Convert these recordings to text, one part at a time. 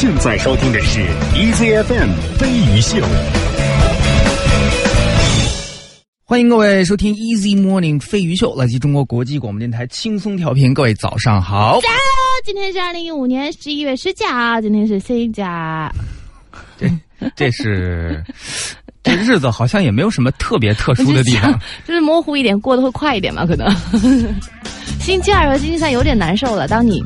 现在收听的是 EZFM 飞鱼秀。欢迎各位收听 Easy Morning 飞鱼秀，来自中国国际广播电台轻松调频。各位早上好，加油！今天是二零一五年十一月十九，今天是新甲。这这是这日子好像也没有什么特别特殊的地方，就是模糊一点，过得会快一点嘛？可能 星期二和星期三有点难受了。当你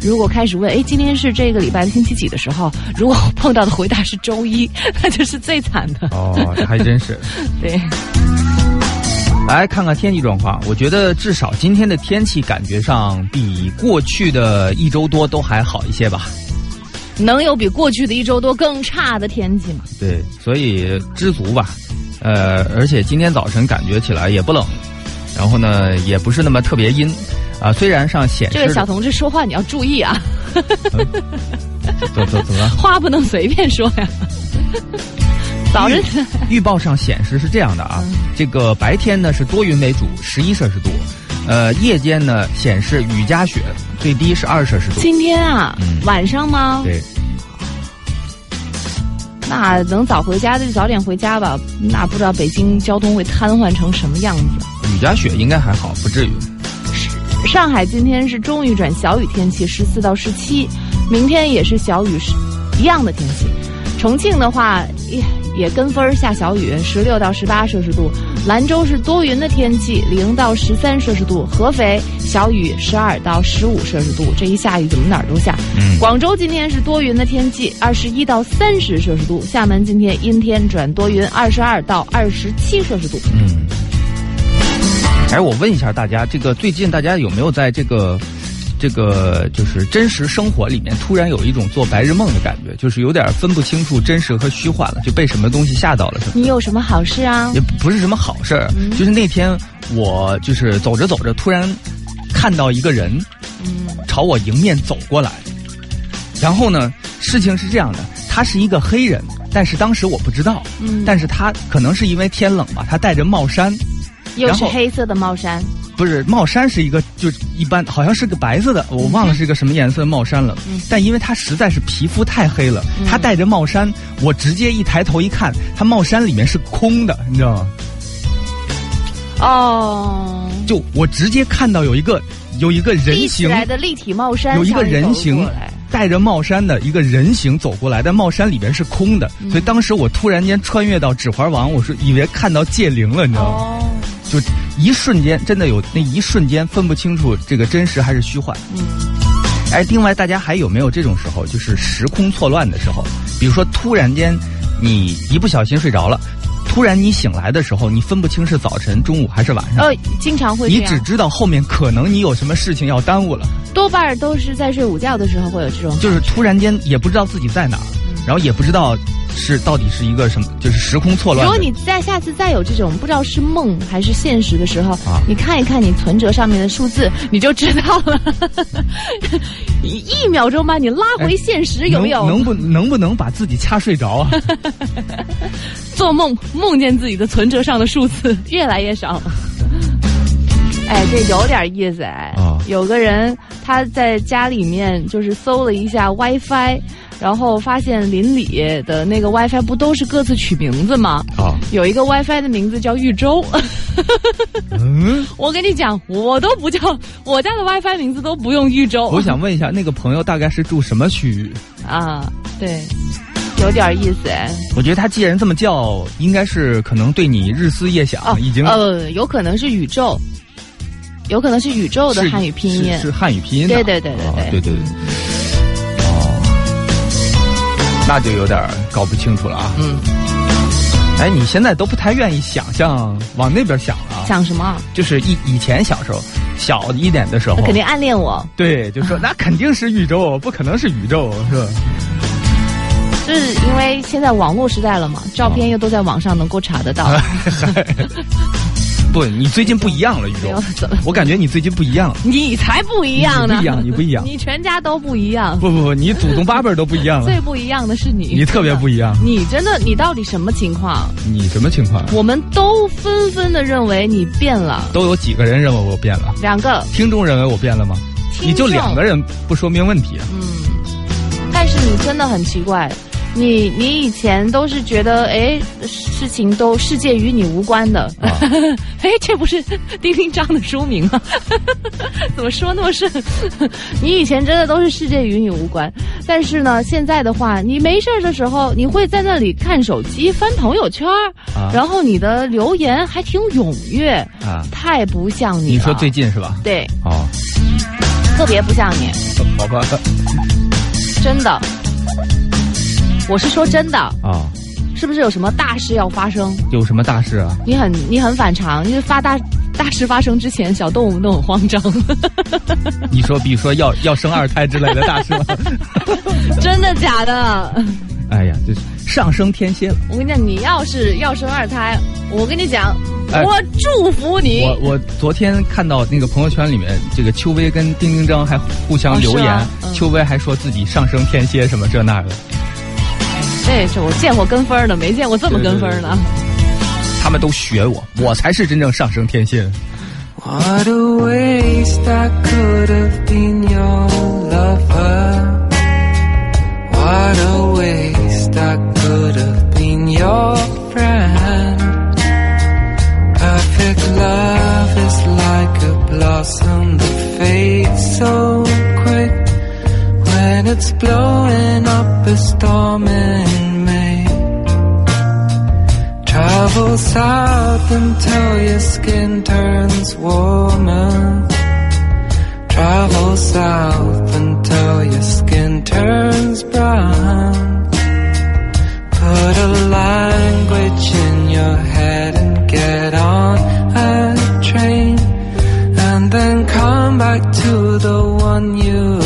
如果开始问，哎，今天是这个礼拜的星期几的时候，如果碰到的回答是周一，那就是最惨的。哦，这还真是。对。来看看天气状况，我觉得至少今天的天气感觉上比过去的一周多都还好一些吧。能有比过去的一周多更差的天气吗？对，所以知足吧。呃，而且今天早晨感觉起来也不冷，然后呢也不是那么特别阴啊。虽然上显示这位小同志说话你要注意啊。怎怎怎么？话不能随便说呀。早晨预报上显示是这样的啊，这个白天呢是多云为主，十一摄氏度，呃，夜间呢显示雨夹雪，最低是二摄氏度。今天啊，晚上吗？对。那能早回家的就早点回家吧。那不知道北京交通会瘫痪成什么样子？雨夹雪应该还好，不至于。上海今天是中雨转小雨天气，十四到十七，明天也是小雨是一样的天气。重庆的话也也跟风下小雨，十六到十八摄氏度；兰州是多云的天气，零到十三摄氏度；合肥小雨，十二到十五摄氏度。这一下雨怎么哪儿都下？广州今天是多云的天气，二十一到三十摄氏度；厦门今天阴天转多云，二十二到二十七摄氏度。嗯，哎，我问一下大家，这个最近大家有没有在这个？这个就是真实生活里面，突然有一种做白日梦的感觉，就是有点分不清楚真实和虚幻了，就被什么东西吓到了。你有什么好事啊？也不是什么好事儿，就是那天我就是走着走着，突然看到一个人，嗯，朝我迎面走过来。然后呢，事情是这样的，他是一个黑人，但是当时我不知道，嗯，但是他可能是因为天冷吧，他戴着帽衫，又是黑色的帽衫。不是帽衫是一个，就一般，好像是个白色的，我忘了是个什么颜色的帽衫了。但因为他实在是皮肤太黑了，他戴着帽衫，我直接一抬头一看，他帽衫里面是空的，你知道吗？哦，就我直接看到有一个有一个人形来的立体帽衫，有一个人形戴着帽衫的一个人形走过来，但帽衫里边是空的，所以当时我突然间穿越到《指环王》，我是以为看到戒灵了，你知道吗？就一瞬间，真的有那一瞬间分不清楚这个真实还是虚幻。嗯，哎，另外大家还有没有这种时候，就是时空错乱的时候？比如说突然间你一不小心睡着了，突然你醒来的时候，你分不清是早晨、中午还是晚上。呃，经常会。你只知道后面可能你有什么事情要耽误了。多半都是在睡午觉的时候会有这种。就是突然间也不知道自己在哪儿，然后也不知道。是到底是一个什么？就是时空错乱。如果你再下次再有这种不知道是梦还是现实的时候，啊，你看一看你存折上面的数字，你就知道了。一秒钟把你拉回现实，有没有？能不能不能把自己掐睡着啊？做梦梦见自己的存折上的数字越来越少。哎，这有点意思哎。啊，有个人他在家里面就是搜了一下 WiFi。然后发现邻里的那个 WiFi 不都是各自取名字吗？啊，有一个 WiFi 的名字叫豫州。嗯，我跟你讲，我都不叫我家的 WiFi 名字都不用豫州。我想问一下，那个朋友大概是住什么区域？啊，对，有点意思哎。我觉得他既然这么叫，应该是可能对你日思夜想，已经呃，有可能是宇宙，有可能是宇宙的汉语拼音，是汉语拼音，对对对对对对对对，哦，那就有点搞不清楚了啊。嗯，哎，你现在都不太愿意想象往那边想了。想什么？就是以以前小时候小一点的时候，肯定暗恋我。对，就说 那肯定是宇宙，不可能是宇宙，是吧？就是因为现在网络时代了嘛，照片又都在网上能够查得到。不，你最近不一样了，宇宙。我感觉你最近不一样。你才不一样呢！不一样，你不一样。你全家都不一样。不不不，你祖宗八辈都不一样了。最不一样的是你。你特别不一样。你真的，你到底什么情况？你什么情况？我们都纷纷的认为你变了。都有几个人认为我变了？两个。听众认为我变了吗？你就两个人不说明问题。嗯。但是你真的很奇怪。你你以前都是觉得哎，事情都世界与你无关的，哎，这不是丁丁章的书名吗？怎么说那么顺？你以前真的都是世界与你无关，但是呢，现在的话，你没事的时候，你会在那里看手机、翻朋友圈，然后你的留言还挺踊跃啊，太不像你。你说最近是吧？对，哦，特别不像你。好吧，真的。我是说真的啊，是不是有什么大事要发生？有什么大事啊？你很你很反常，因为发大大事发生之前，小动物都很慌张。你说，比如说要要生二胎之类的大事吗？真的假的？哎呀，这上升天蝎了。我跟你讲，你要是要生二胎，我跟你讲，我祝福你。我我昨天看到那个朋友圈里面，这个邱薇跟丁丁章还互相留言，邱薇还说自己上升天蝎什么这那的。这是我见过跟分的，没见过这么跟分的。他们都学我，我才是真正上升天蝎。it's blowing up a storm in May. Travel south until your skin turns warmer. Travel south until your skin turns brown. Put a language in your head and get on a train. And then come back to the one you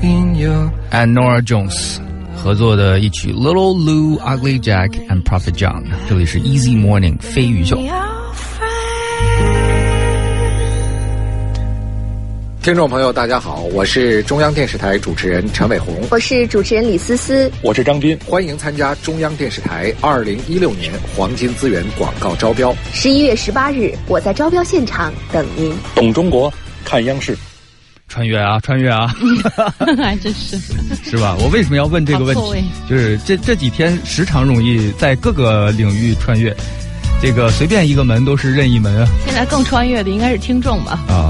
been your and Nora Jones 合作的一曲 Little Lou Ugly Jack and Prophet John。这里是 Easy Morning 飞鱼秀。 听众朋友，大家好，我是中央电视台主持人陈伟鸿，我是主持人李思思，我是张斌，欢迎参加中央电视台二零一六年黄金资源广告招标。十一月十八日，我在招标现场等您。懂中国，看央视。穿越啊，穿越啊，还真是是吧？我为什么要问这个问题？就是这这几天时常容易在各个领域穿越，这个随便一个门都是任意门啊。现在更穿越的应该是听众吧？啊。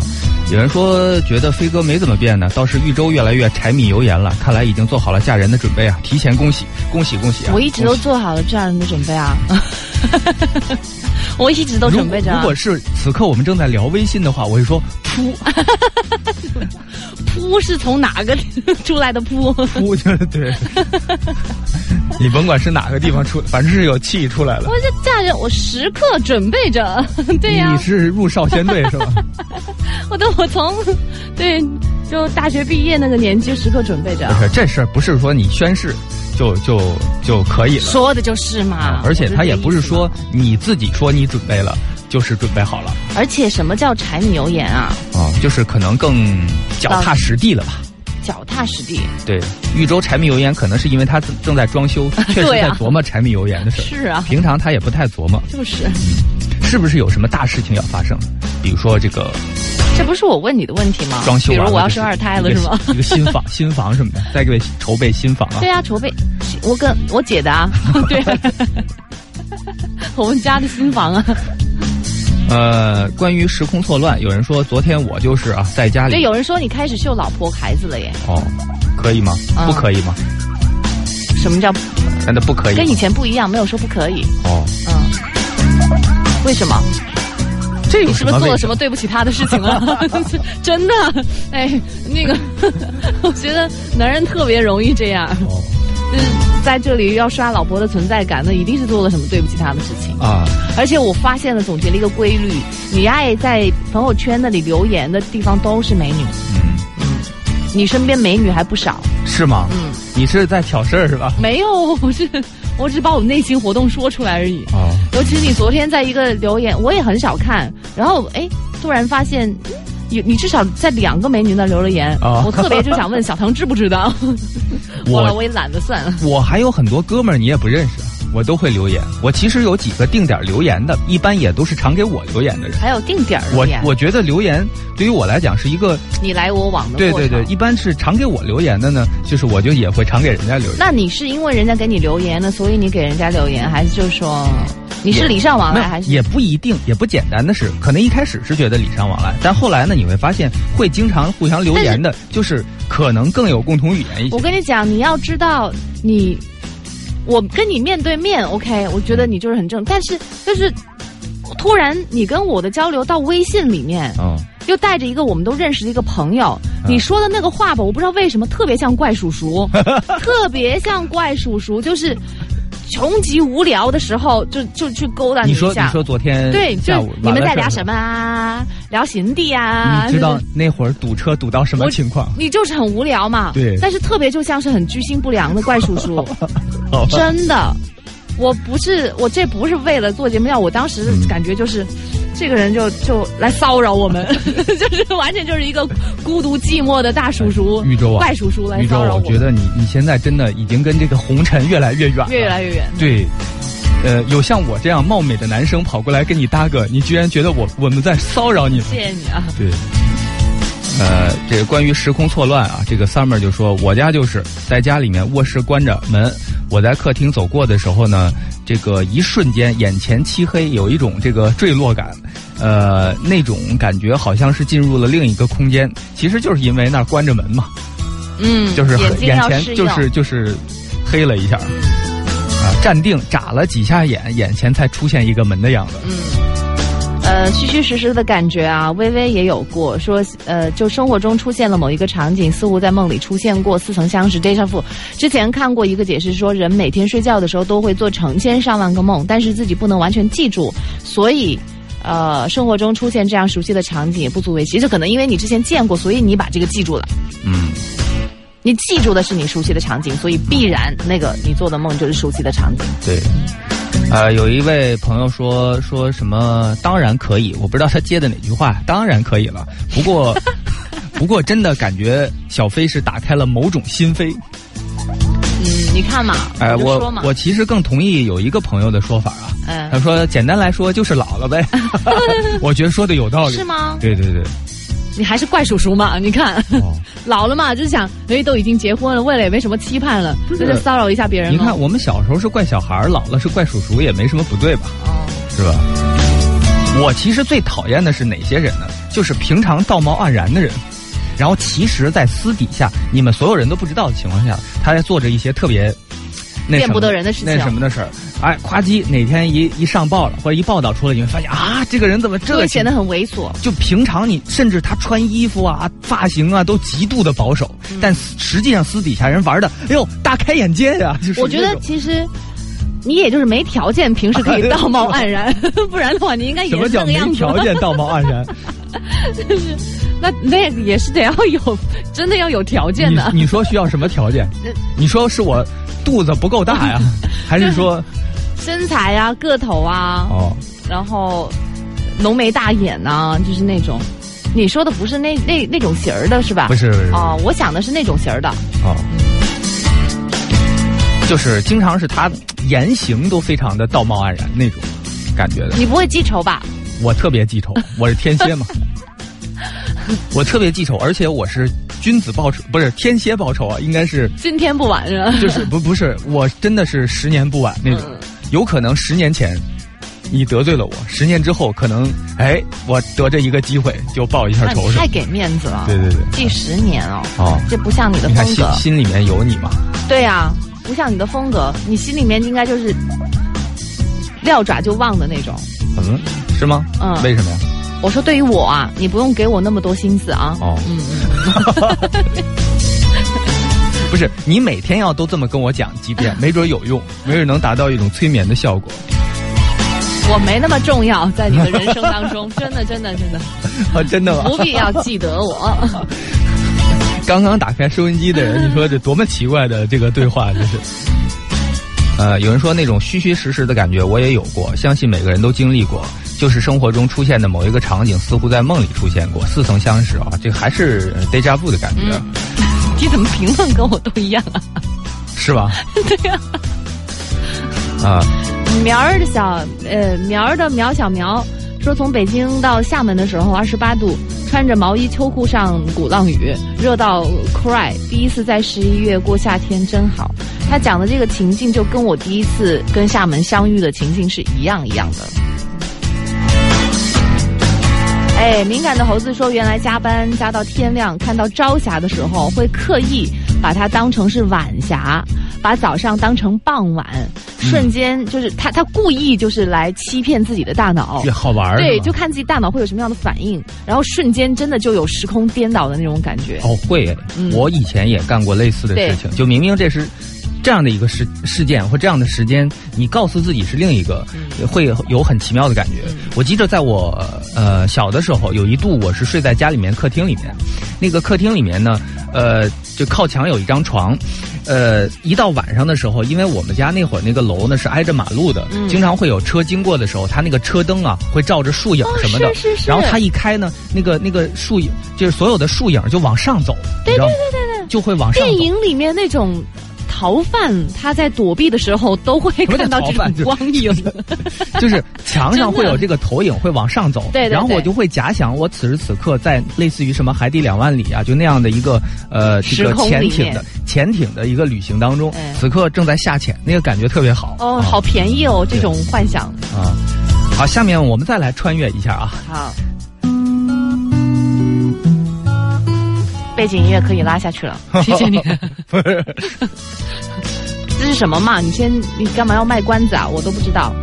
有人说觉得飞哥没怎么变呢，倒是玉州越来越柴米油盐了。看来已经做好了嫁人的准备啊！提前恭喜恭喜恭喜啊！我一直都做好了嫁人的准备啊！我一直都准备着。如果是此刻我们正在聊微信的话，我会说噗，噗是从哪个 出来的噗？噗就是对。你甭管是哪个地方出，反正是有气出来了。我这嫁人，我时刻准备着。对呀，你是入少先队是吧？我都我从对，就大学毕业那个年纪，时刻准备着。不是这事儿，不是说你宣誓就就就可以了。说的就是嘛。而且他也不是说你自己说你准备了，就是准备好了。而且什么叫柴米油盐啊？啊，就是可能更脚踏实地了吧。脚踏实地。对，豫州柴米油盐，可能是因为他正在装修，确实在琢磨柴米油盐的事是啊。平常他也不太琢磨。就是。是不是有什么大事情要发生？比如说这个。这不是我问你的问题吗？装修，比如我要生二胎了是吗？一个新房，新房什么的，在给筹备新房啊。对啊，筹备。我跟我姐的啊，对，我们家的新房啊。呃，关于时空错乱，有人说昨天我就是啊，在家里。对，有人说你开始秀老婆孩子了耶。哦，可以吗？不可以吗？什么叫？真的不可以？跟以前不一样，没有说不可以。哦。嗯。为什么？这你是不是做了什么对不起他的事情了？真的，哎，那个，我觉得男人特别容易这样，就是在这里要刷老婆的存在感，那一定是做了什么对不起他的事情啊！而且我发现了，总结了一个规律：你爱在朋友圈那里留言的地方都是美女，嗯嗯，你身边美女还不少，是吗？嗯，你是在挑事儿是吧？没有，不是。我只是把我内心活动说出来而已。啊，尤其是你昨天在一个留言，我也很少看。然后哎，突然发现，有你你至少在两个美女那留了言。啊，我特别就想问小唐知不知道？我我也懒得算了。我还有很多哥们儿你也不认识。我都会留言，我其实有几个定点留言的，一般也都是常给我留言的人。还有定点留言，我我觉得留言对于我来讲是一个你来我往的。对对对，一般是常给我留言的呢，就是我就也会常给人家留言。那你是因为人家给你留言呢，所以你给人家留言，还是就是说你是礼尚往来，还是也不一定，也不简单的是，可能一开始是觉得礼尚往来，但后来呢，你会发现会经常互相留言的，就是可能更有共同语言一些。我跟你讲，你要知道你。我跟你面对面，OK，我觉得你就是很正，但是就是突然你跟我的交流到微信里面，嗯，又带着一个我们都认识的一个朋友，你说的那个话吧，我不知道为什么特别像怪叔叔，特别像怪叔叔，就是。穷极无聊的时候，就就去勾搭你一下。你说，你说昨天对，就你们在聊什么啊？聊行地啊？你知道那会儿堵车堵到什么情况？你就是很无聊嘛。对。但是特别就像是很居心不良的怪叔叔，真的。我不是，我这不是为了做节目，要我当时感觉就是。这个人就就来骚扰我们，就是完全就是一个孤独寂寞的大叔叔，宇宙啊，怪叔叔来骚扰我。我觉得你你现在真的已经跟这个红尘越来越远，越来越远。对，呃，有像我这样貌美的男生跑过来跟你搭个，你居然觉得我我们在骚扰你？谢谢你啊。对，呃，这个关于时空错乱啊，这个 summer 就说我家就是在家里面卧室关着门，我在客厅走过的时候呢。这个一瞬间，眼前漆黑，有一种这个坠落感，呃，那种感觉好像是进入了另一个空间。其实就是因为那儿关着门嘛，嗯，就是眼前就是就是黑了一下，啊，站定眨了几下眼，眼前才出现一个门的样子。嗯。呃，虚虚实实的感觉啊，微微也有过。说，呃，就生活中出现了某一个场景，似乎在梦里出现过，似曾相识。déjà vu。之前看过一个解释，说人每天睡觉的时候都会做成千上万个梦，但是自己不能完全记住，所以，呃，生活中出现这样熟悉的场景也不足为奇，就可能因为你之前见过，所以你把这个记住了。嗯，你记住的是你熟悉的场景，所以必然那个你做的梦就是熟悉的场景。对。呃，有一位朋友说说什么？当然可以，我不知道他接的哪句话。当然可以了，不过 不过真的感觉小飞是打开了某种心扉。嗯，你看嘛，哎，我我就说嘛我其实更同意有一个朋友的说法啊。嗯他说简单来说就是老了呗。我觉得说的有道理。是吗？对对对。你还是怪叔叔嘛？你看，哦老了嘛，就是想，哎，都已经结婚了，未来也没什么期盼了，就骚扰一下别人你看，我们小时候是怪小孩儿，老了是怪叔叔，也没什么不对吧？哦，是吧？我其实最讨厌的是哪些人呢？就是平常道貌岸然的人，然后其实，在私底下你们所有人都不知道的情况下，他在做着一些特别那见不得人的事情那什么的事儿。哎，夸叽，哪天一一上报了，或者一报道出来，你会发现啊，这个人怎么这显得很猥琐。就平常你甚至他穿衣服啊、发型啊都极度的保守，嗯但实际上私底下人玩的，哎呦大开眼界呀、就是我觉得其实。你也就是没条件，平时可以道貌岸然，不然的话，你应该也是那个样子。条件道貌岸然？那那也是得要有，真的要有条件的。你你说需要什么条件？你说是我肚子不够大呀，还是说 身材啊，个头啊，哦？然后浓眉大眼呐、就是那种。你说的不是那那那种型儿的是吧？不是不是哦，我想的是那种型儿的。哦，就是经常是他言行都非常的道貌岸然那种感觉的。你不会记仇吧？我特别记仇，我是天蝎嘛，我特别记仇，而且我是君子报仇，不是天蝎报仇啊，应该是今天不晚是吧？就是不不是，我真的是十年不晚那种，嗯有可能十年前你得罪了我，十年之后可能哎我得着一个机会就报一下仇太给面子了。对对对记十年哦。哦，这不像你的你看心风格。心里面有你吗？对呀、不像你的风格，你心里面应该就是撂爪就忘的那种。嗯，是吗？嗯为什么呀？我说对于我啊，你不用给我那么多心思啊。哦嗯嗯，不是，你每天要都这么跟我讲几遍，没准有用，没准能达到一种催眠的效果。我没那么重要，在你的人生当中，真的真的真的，啊，真的吗？不必要记得我。刚刚打开收音机的人，你说这多么奇怪的这个对话，就是。呃，有人说那种虚虚实实的感觉，我也有过，相信每个人都经历过。就是生活中出现的某一个场景，似乎在梦里出现过，似曾相识啊！这还是 deja vu 的感觉，你怎么评论跟我都一样啊？是吧？对呀、啊，苗儿的小呃苗儿的苗小苗说，从北京到厦门的时候，二十八度，穿着毛衣秋裤上鼓浪屿，热到 cry。第一次在十一月过夏天真好。他讲的这个情境就跟我第一次跟厦门相遇的情境是一样一样的。哎，敏感的猴子说，原来加班加到天亮，看到朝霞的时候，会刻意把它当成是晚霞，把早上当成傍晚，瞬间就是他他故意就是来欺骗自己的大脑这。好玩儿对，就看自己大脑会有什么样的反应，然后瞬间真的就有时空颠倒的那种感觉。哦，会，嗯我以前也干过类似的事情，就明明这是这样的一个事事件或这样的时间，你告诉自己是另一个，嗯会有很奇妙的感觉。我记得在我呃小的时候，有一度我是睡在家里面客厅里面，那个客厅里面呢，呃，就靠墙有一张床。呃，一到晚上的时候，因为我们家那会儿那个楼呢是挨着马路的，嗯经常会有车经过的时候，它那个车灯啊会照着树影什么的，哦是是是然后它一开呢，那个那个树影就是所有的树影就往上走，对对对对对，就会往上走。电影里面那种逃犯，他在躲避的时候都会看到这种光影。就是墙上会有这个投影会往上走，对对对然后我就会假想我此时此刻在类似于什么海底两万里啊，就那样的一个呃这个潜艇的潜艇的一个旅行当中哎，此刻正在下潜，那个感觉特别好。哦，啊好便宜哦，这种幻想。啊！好，下面我们再来穿越一下啊，好，背景音乐可以拉下去了，谢谢你。这是什么嘛？你先，你干嘛要卖关子啊？我都不知道。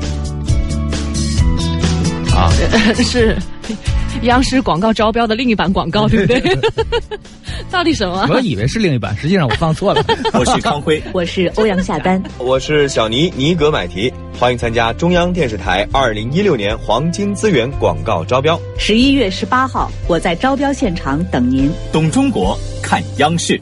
啊，是央视广告招标的另一版广告，对不对？到底什么？我以为是另一版，实际上我放错了。我是康辉，我是欧阳夏丹，我是小尼尼格买提，欢迎参加中央电视台二零一六年黄金资源广告招标。十一月十八号，我在招标现场等您。懂中国，看央视。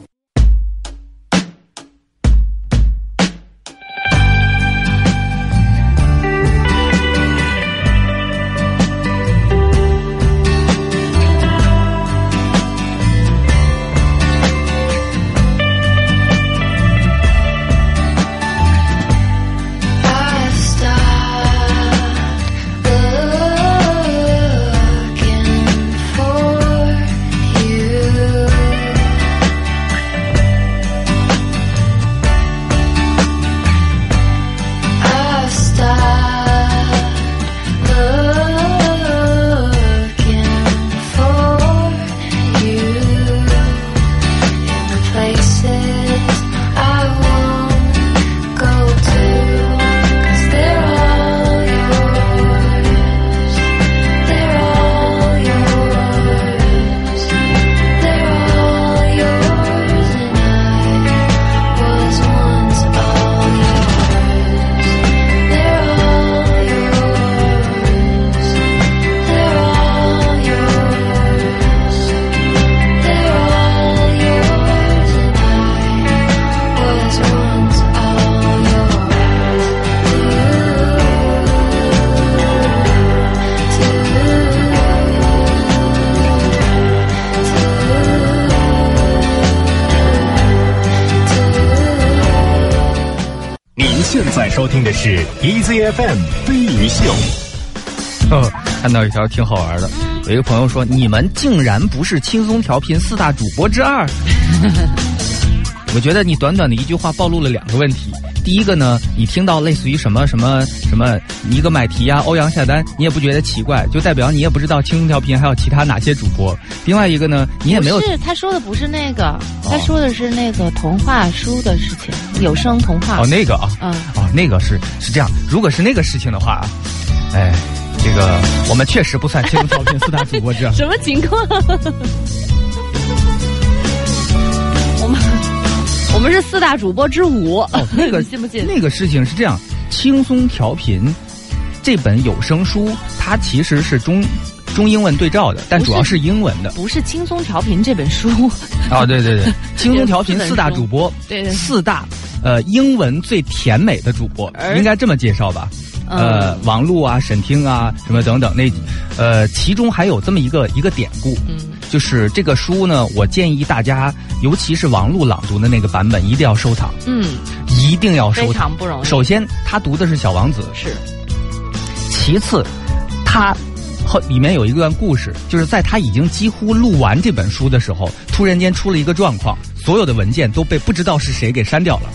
听的是 EZFM 飞鱼秀。哦，看到一条挺好玩的，有一个朋友说：“你们竟然不是轻松调频四大主播之二。” 我觉得你短短的一句话暴露了两个问题。第一个呢，你听到类似于什么什么什么一个买提呀、欧阳下单，你也不觉得奇怪，就代表你也不知道轻松调频还有其他哪些主播。另外一个呢，你也没有不是他说的不是那个，他说的是那个童话书的事情，有声童话。哦，那个啊，嗯，哦，那个是是这样。如果是那个事情的话，哎，这个我们确实不算轻松调频四大主播之二。什么情况？我们我们是四大主播之五。哦，那个 信不信？那个事情是这样，轻松调频这本有声书，它其实是中中英文对照的，但主要是英文的。不是轻松调频这本书。哦，对对对，轻松调频四大主播，对对四大呃英文最甜美的主播，应该这么介绍吧？呃，王璐啊、沈听啊，什么等等，那呃，其中还有这么一个一个典故，嗯，就是这个书呢，我建议大家，尤其是王璐朗读的那个版本，一定要收藏，嗯，一定要收非藏常。不容易。首先，他读的是《小王子》，是其次，他后里面有一段故事，就是在他已经几乎录完这本书的时候，突然间出了一个状况，所有的文件都被不知道是谁给删掉了，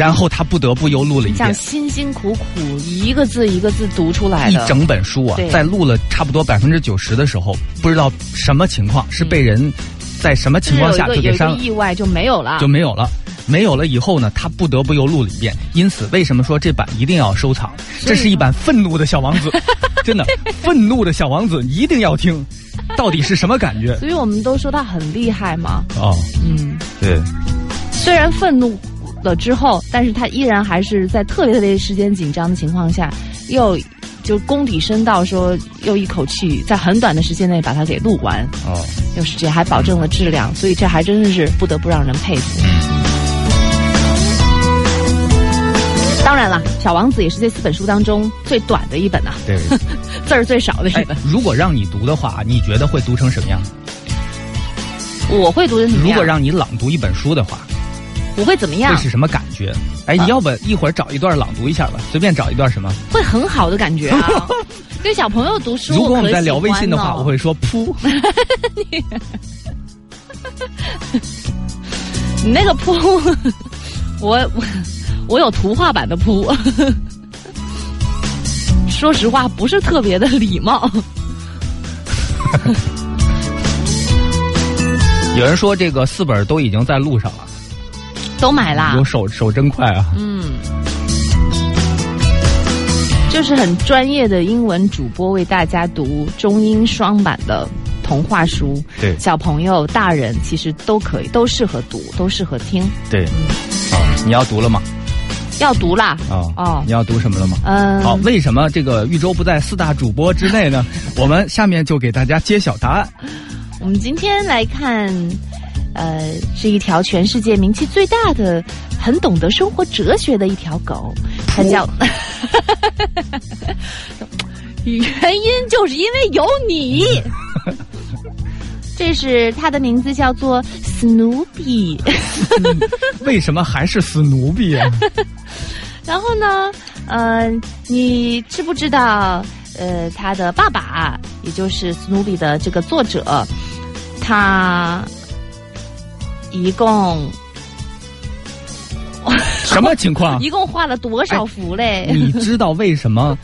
然后他不得不又录了一遍。辛辛苦苦一个字一个字读出来的。一整本书啊，在录了差不多百分之九十的时候，不知道什么情况，是被人在什么情况下就给删了，意外就没有了。就没有了。没有了以后呢，他不得不又录了一遍。因此，为什么说这版一定要收藏？这是一版愤怒的小王子，真的，愤怒的小王子一定要听。到底是什么感觉？所以我们都说他很厉害嘛。哦，嗯，对，虽然愤怒了之后，但是他依然还是在特别特别时间紧张的情况下，又就功底深到说又一口气在很短的时间内把它给录完，哦，又是这还保证了质量，所以这还真的是不得不让人佩服。当然了，《小王子》也是这四本书当中最短的一本呐、对。字儿最少的一哎本。，如果让你读的话，你觉得会读成什么样？我会读成什么样？如果让你朗读一本书的话，我会怎么样会？是什么感觉？哎，啊你要不一会儿找一段朗读一下吧，随便找一段什么。会很好的感觉啊。跟小朋友读书，如果我们在聊微信的话，我会说 噗。你那个扑，我我我有图画版的扑。说实话，不是特别的礼貌。有人说这个四本都已经在路上了，都买啦我，手手真快啊！嗯，就是很专业的英文主播为大家读中英双版的《童话书，对小朋友、大人其实都可以，都适合读，都适合听。对，啊，你要读了吗？要读啦，啊，哦你要读什么了吗？嗯，好，为什么这个豫州不在四大主播之内呢？我们下面就给大家揭晓答案。我们今天来看，呃，是一条全世界名气最大的、很懂得生活哲学的一条狗，它叫。原因就是因为有你。这是它的名字叫做史努比。为什么还是史努比啊？然后呢，呃，你知不知道，呃，他的爸爸，也就是史努比的这个作者，他一共 什么情况？一共画了多少幅嘞？你知道为什么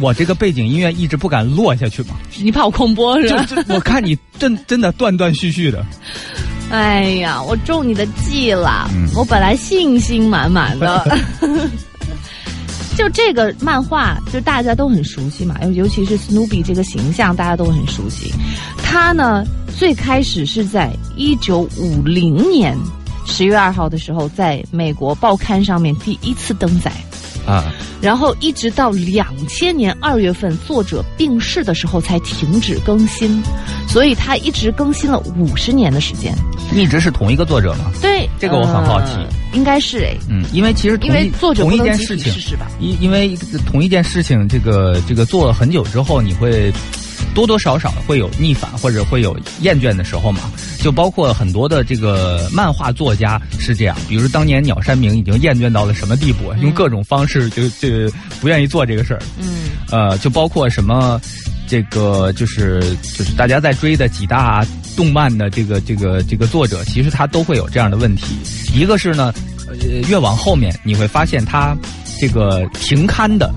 我这个背景音乐一直不敢落下去吗？你怕我空播是就吧？就我看你真真的断断续续的。哎呀，我中你的计了！嗯我本来信心满满的。就这个漫画，就大家都很熟悉嘛，尤尤其是 Snoopy 这个形象，大家都很熟悉。他呢，最开始是在一九五零年十月二号的时候，在美国报刊上面第一次登载。啊，然后一直到两千年二月份，作者病逝的时候才停止更新，所以他一直更新了五十年的时间。一直是同一个作者吗？对，这个我很好奇呃应该是哎，嗯，因为其实同因为作者同一件事情集体逝，世吧？因因为同一件事情，这个这个做了很久之后，你会多多少少会有逆反或者会有厌倦的时候嘛。就包括很多的这个漫画作家是这样，比如当年鸟山明已经厌倦到了什么地步，用各种方式就就不愿意做这个事儿。嗯呃，就包括什么，这个就是就是大家在追的几大动漫的这个这个这个作者，其实他都会有这样的问题。一个是呢，呃，越往后面你会发现他这个停刊的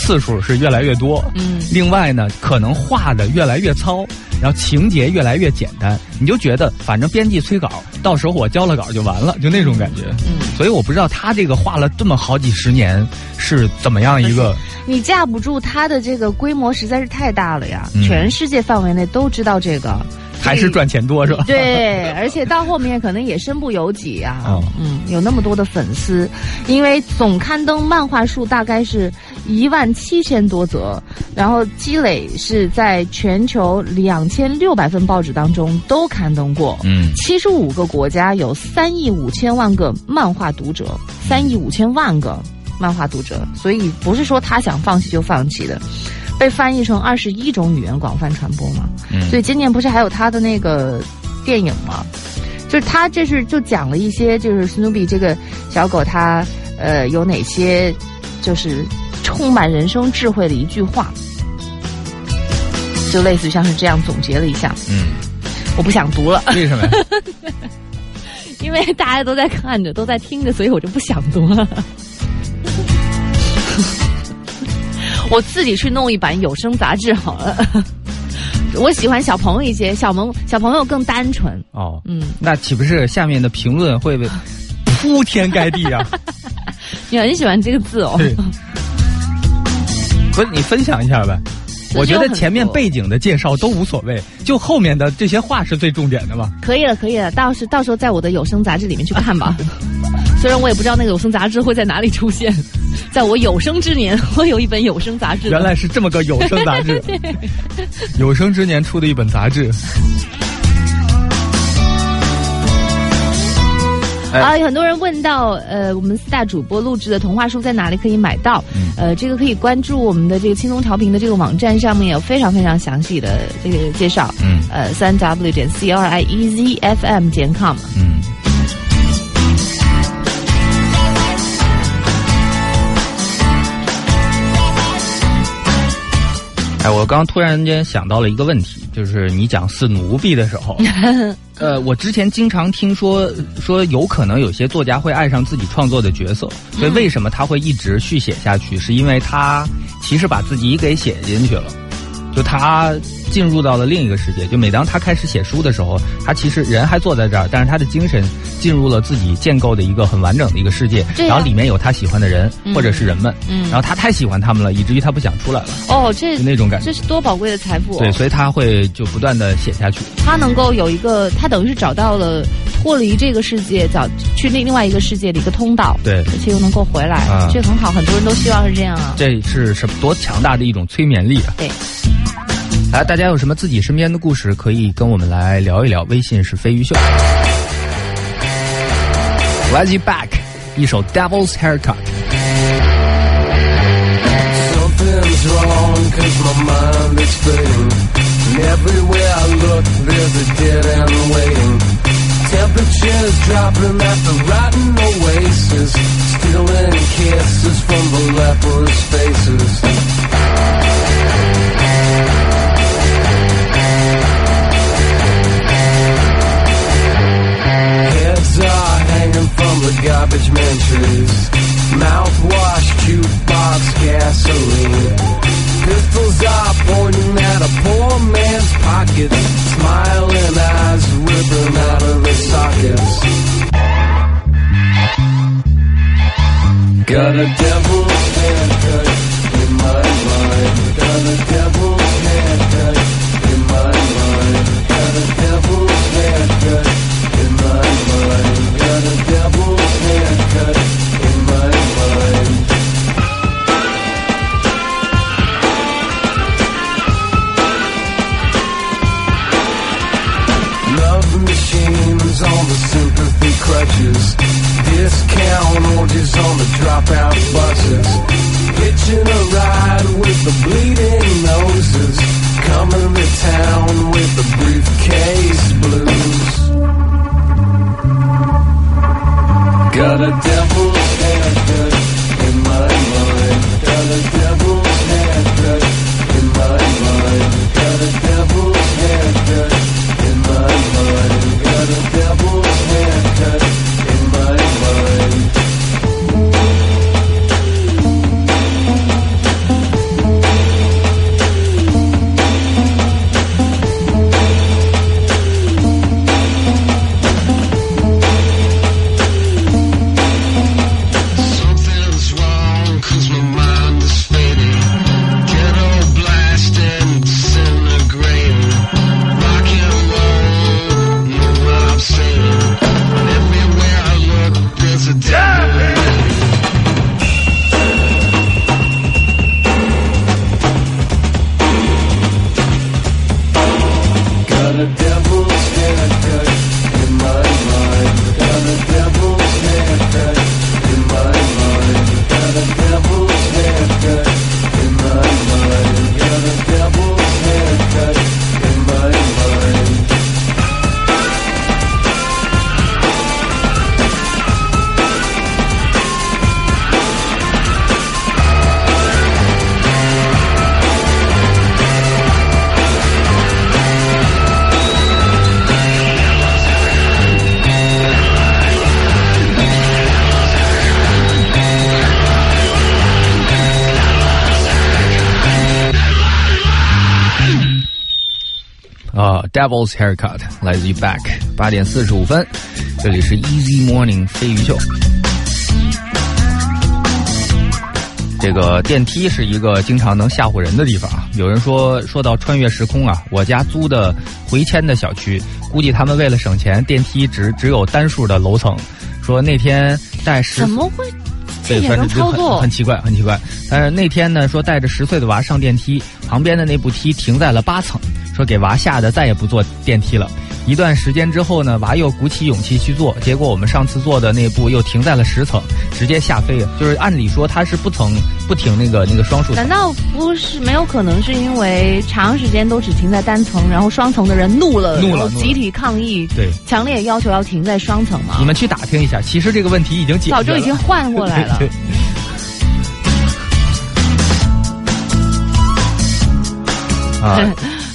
次数是越来越多，嗯另外呢，可能画的越来越糙，然后情节越来越简单，你就觉得反正编辑催稿，到时候我交了稿就完了，就那种感觉。嗯，所以我不知道他这个画了这么好几十年是怎么样一个。你架不住他的这个规模实在是太大了呀，嗯全世界范围内都知道这个。还是赚钱多是吧？对，而且到后面可能也身不由己啊。哦嗯，有那么多的粉丝，因为总刊登漫画数大概是一万七千多则，然后积累是在全球两千六百份报纸当中都刊登过。嗯七十五个国家有三亿五千万个漫画读者，三亿五千万个漫画读者，所以不是说他想放弃就放弃的。被翻译成二十一种语言广泛传播嘛，嗯所以今年不是还有他的那个电影吗？就是他这是就讲了一些，就是史努比这个小狗它呃有哪些就是充满人生智慧的一句话，就类似于像是这样总结了一下。嗯，我不想读了，为什么呀？因为大家都在看着，都在听着，所以我就不想读了。我自己去弄一版有声杂志好了。我喜欢小朋友一些，小萌小朋友更单纯。哦，嗯，那岂不是下面的评论会被铺天盖地啊？你很喜欢这个字哦。对，不是你分享一下呗？我觉得前面背景的介绍都无所谓，就后面的这些话是最重点的嘛。可以了，可以了，到时到时候在我的有声杂志里面去看吧。虽然我也不知道那个有声杂志会在哪里出现，在我有生之年 我有一本有声杂志。原来是这么个有声杂志，有生之年出的一本杂志。哎啊，有很多人问到，呃，我们四大主播录制的童话书在哪里可以买到？嗯呃，这个可以关注我们的这个青松调频的这个网站上面有非常非常详细的这个介绍。嗯呃，三 w 点 c r i e z f m 点 com。嗯。哎，我刚突然间想到了一个问题，就是你讲四奴婢的时候，呃，我之前经常听说说有可能有些作家会爱上自己创作的角色，所以为什么他会一直续写下去？是因为他其实把自己给写进去了。就他进入到了另一个世界。就每当他开始写书的时候，他其实人还坐在这儿，但是他的精神进入了自己建构的一个很完整的一个世界，然后里面有他喜欢的人、嗯或者是人们，嗯然后他太喜欢他们了，以至于他不想出来了，哦，这就那种感觉这。是多宝贵的财富、哦。对，所以他会就不断的写下去。他能够有一个，他等于是找到了脱离这个世界，找去另另外一个世界的一个通道，对而且又能够回来，啊这很好，很多人都希望是这样啊。这是什么多强大的一种催眠力啊！对，来，大家有什么自己身边的故事，可以跟我们来聊一聊。微信是飞鱼秀。Let's you back，一首 Devil's Haircut。 Something's wrong cause my mind is fading And everywhere I look there's a dead end waiting Temperatures dropping at the rotten oasis Stealing kisses from the leprous faces from the garbage man. Mouthwash, jukebox, gasoline. Pistols are pointing at a poor man's pocket. Smiling eyes ripping out of the sockets. Got a，Devil's Haircut 来自于 Back，八点四十五分，这里是 Easy Morning 飞鱼秀。这个电梯是一个经常能吓唬人的地方啊。有人说，说到穿越时空啊，我家租的回迁的小区，估计他们为了省钱，电梯只只有单数的楼层。说那天带十怎么会这对，也能操作很？奇怪，很奇怪。但是那天呢，说带着十岁的娃上电梯，旁边的那部梯停在了八层，说给娃吓得再也不坐电梯了。一段时间之后呢，娃又鼓起勇气去坐，结果我们上次坐的那部又停在了十层，直接吓飞了。就是按理说他是不层不停那个那个双数难。道不是没有可能是因为长时间都只停在单层，然后双层的人怒了，怒了集体抗议，对，强烈要求要停在双层吗你？们去打听一下，其实这个问题已经解决，早就已经换过来了对。对 啊，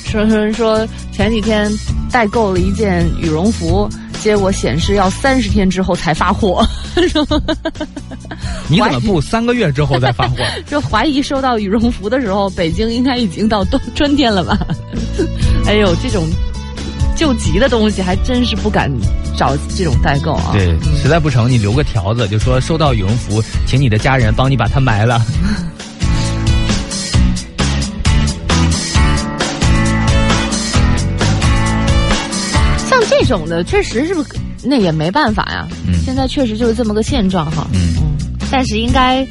说说说前几天代购了一件羽绒服，结果显示要三十天之后才发货，你怎么不三个月之后再发货？说怀疑收到羽绒服的时候，北京应该已经到冬春天了吧？哎呦，这种救急的东西还真是不敢找这种代购啊。对，实在不成，你留个条子，就说收到羽绒服，请你的家人帮你把它埋了。像这种的，确实是不是那也没办法呀。嗯现在确实就是这么个现状哈。嗯但是应该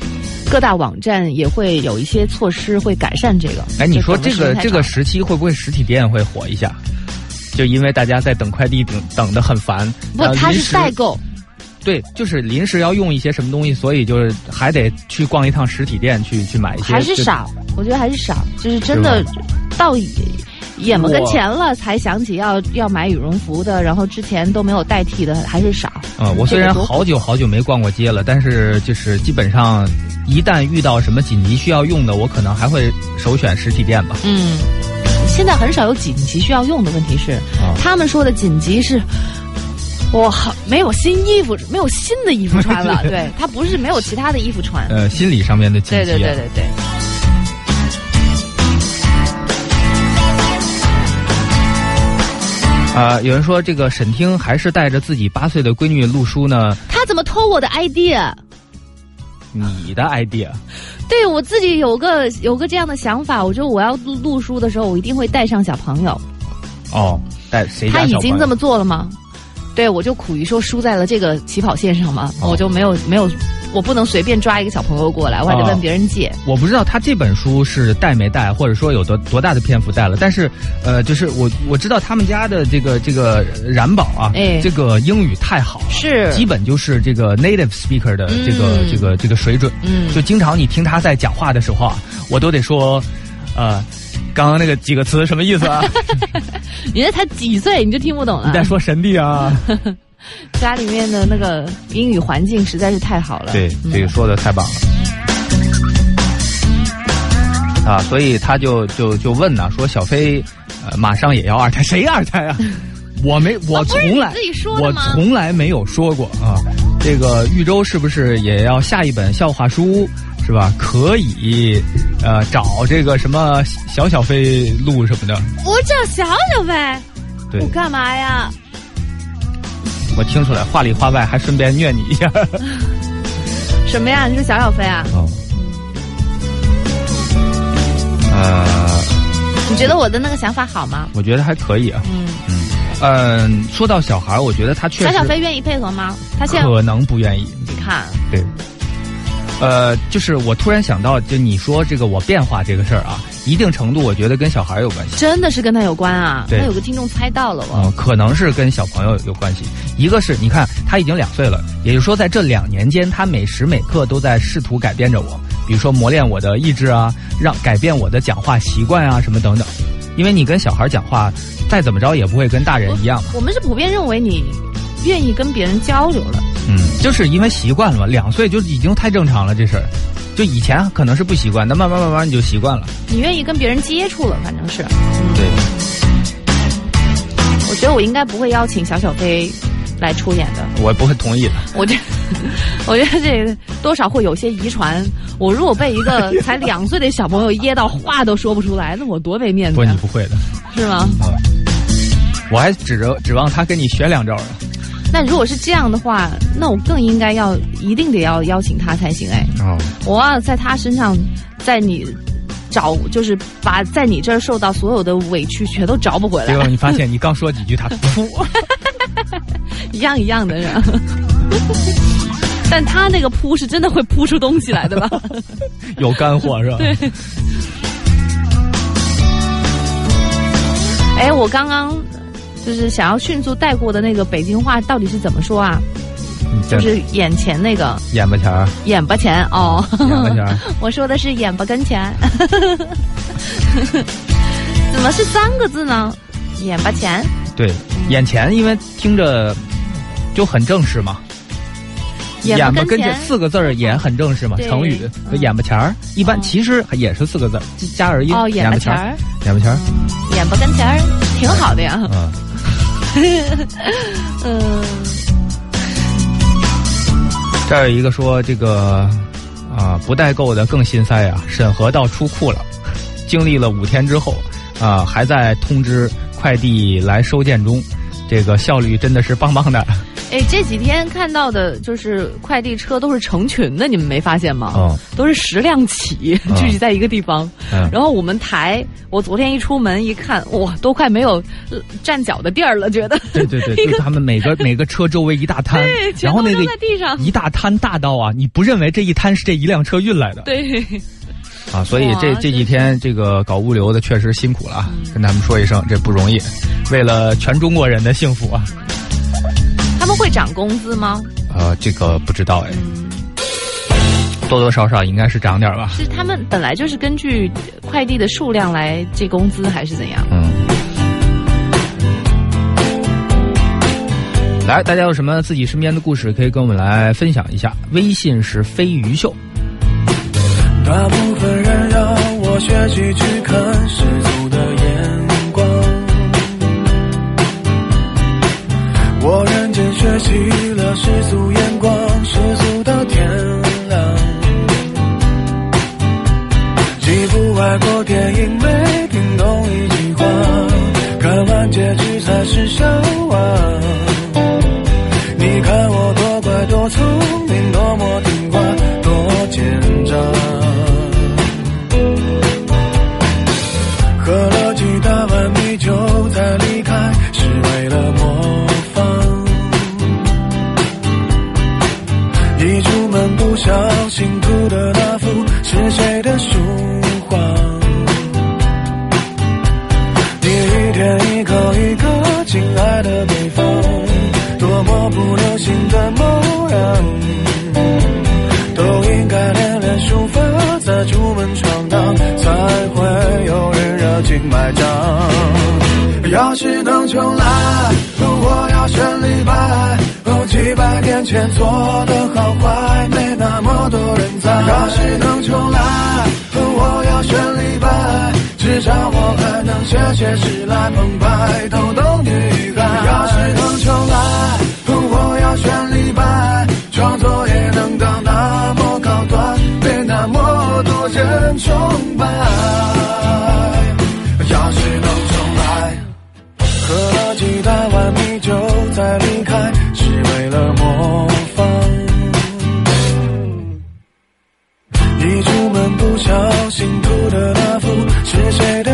各大网站也会有一些措施会改善这个。哎，你说这个这个时期会不会实体店会火一下？就因为大家在等快递等等的很烦，不，它是代购。对，就是临时要用一些什么东西，所以就是还得去逛一趟实体店去去买一些。还是少，我觉得还是少，就是真的是到眼眼巴跟我前了才想起要要买羽绒服的，然后之前都没有代替的，还是少。嗯，我虽然好久好久没逛过街了，但是就是基本上一旦遇到什么紧急需要用的，我可能还会首选实体店吧。嗯，现在很少有紧急需要用的问题是，啊他们说的紧急是。我好没有新衣服，没有新的衣服穿了。对他不是没有其他的衣服穿。呃，心理上面的紧急、啊。对对对对对。啊、有人说这个沈听还是带着自己八岁的闺女录书呢，他怎么偷我的 idea？你的 idea。对我自己有个有个这样的想法，我觉得我要录录书的时候，我一定会带上小朋友。哦，带谁他已经这么做了吗？对，我就苦于说输在了这个起跑线上嘛，哦我就没有没有，我不能随便抓一个小朋友过来，我还得哦问别人借。我不知道他这本书是带没带，或者说有多多大的篇幅带了，但是，呃，就是我我知道他们家的这个这个冉宝啊，哎这个英语太好了，是基本就是这个 native speaker 的这个、嗯这个这个水准，嗯就经常你听他在讲话的时候啊，我都得说，呃，刚刚那个几个词什么意思啊？你这才几岁你就听不懂了你？在说神帝啊？家里面的那个英语环境实在是太好了。对，嗯这个说的太棒了。啊，所以他就就就问呢，说小飞，呃，马上也要二胎，谁二胎啊？我没，我从来你自己说的我从来没有说过啊。这个豫州是不是也要下一本笑话书？是吧？可以，呃，找这个什么小小飞录什么的。我找小小飞，对我，干嘛呀？我听出来，话里话外还顺便虐你一下。什么呀？你说小小飞啊？哦，呃，你觉得我的那个想法好吗？我觉得还可以啊。嗯，嗯，说到小孩儿，我觉得他确小实小飞愿意配合吗？他现在可能不愿意。你看，对，呃，就是我突然想到，就你说这个我变化这个事儿啊，一定程度我觉得跟小孩儿有关系。真的是跟他有关啊！对那有个听众猜到了嗯、哦。可能是跟小朋友有关系。一个是你看他已经两岁了，也就是说在这两年间，他每时每刻都在试图改变着我，比如说磨练我的意志啊，让改变我的讲话习惯啊，什么等等。因为你跟小孩讲话，再怎么着也不会跟大人一样嘛。我们是普遍认为你愿意跟别人交流了。嗯，就是因为习惯了嘛，两岁就已经太正常了这事儿。就以前可能是不习惯，但慢慢慢慢你就习惯了。你愿意跟别人接触了，反正是。对，我觉得我应该不会邀请小小飞来出演的。我不会同意的。我这，我觉得这个多少会有些遗传。我如果被一个 才两岁的小朋友噎到话都说不出来，那我多没面子不，你，不会的。是吗？啊，我还指着指望他跟你学两招呢。那如果是这样的话，那我更应该要一定得要邀请他才行哎。哦，我要在他身上，在你找，就是把在你这儿受到所有的委屈全都找不回来，结果你发现你刚说几句，他噗，一样一样的是？但他那个扑是真的会扑出东西来的吧？有干货是吧？对。哎，我刚刚就是想要迅速带过的那个北京话到底是怎么说啊？就是眼前那个眼巴前儿，眼巴前哦，眼巴前儿。我说的是眼巴跟前，怎么是三个字呢？眼巴前，对，眼前因为听着就很正式嘛。眼巴巴跟跟前四个字儿也很正式嘛，成语眼巴前儿一般哦其实也是四个字儿，加加而音。哦，眼巴前儿，眼巴前儿。眼巴跟前儿，挺好的呀。嗯，呵呵呵嗯，这儿有一个说这个啊不代购的更心塞啊，审核到出库了，经历了五天之后啊还在通知快递来收件中，这个效率真的是棒棒的。哎，这几天看到的就是快递车都是成群的，你们没发现吗？哦都是十辆起，嗯 聚集在一个地方。嗯然后我们台，我昨天一出门一看，哇，都快没有呃站脚的地儿了，觉得。对对对，就是他们每个每个车周围一大摊然后那个在地上一大摊大到啊，你不认为这一摊是这一辆车运来的？对，啊，所以这这几天这个搞物流的确实辛苦了跟他们说一声，这不容易，为了全中国人的幸福啊。他们会涨工资吗？呃，这个不知道哎，嗯，多多少少应该是涨点儿吧。是他们本来就是根据快递的数量来计工资，还是怎样？嗯。来，大家有什么自己身边的故事，可以跟我们来分享一下。微信是飞鱼秀，大部分人让我学习去人崇拜。要是能重来。喝了几大碗米酒再离开，是为了模仿。一出门不小心吐的那幅是谁的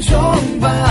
崇拜。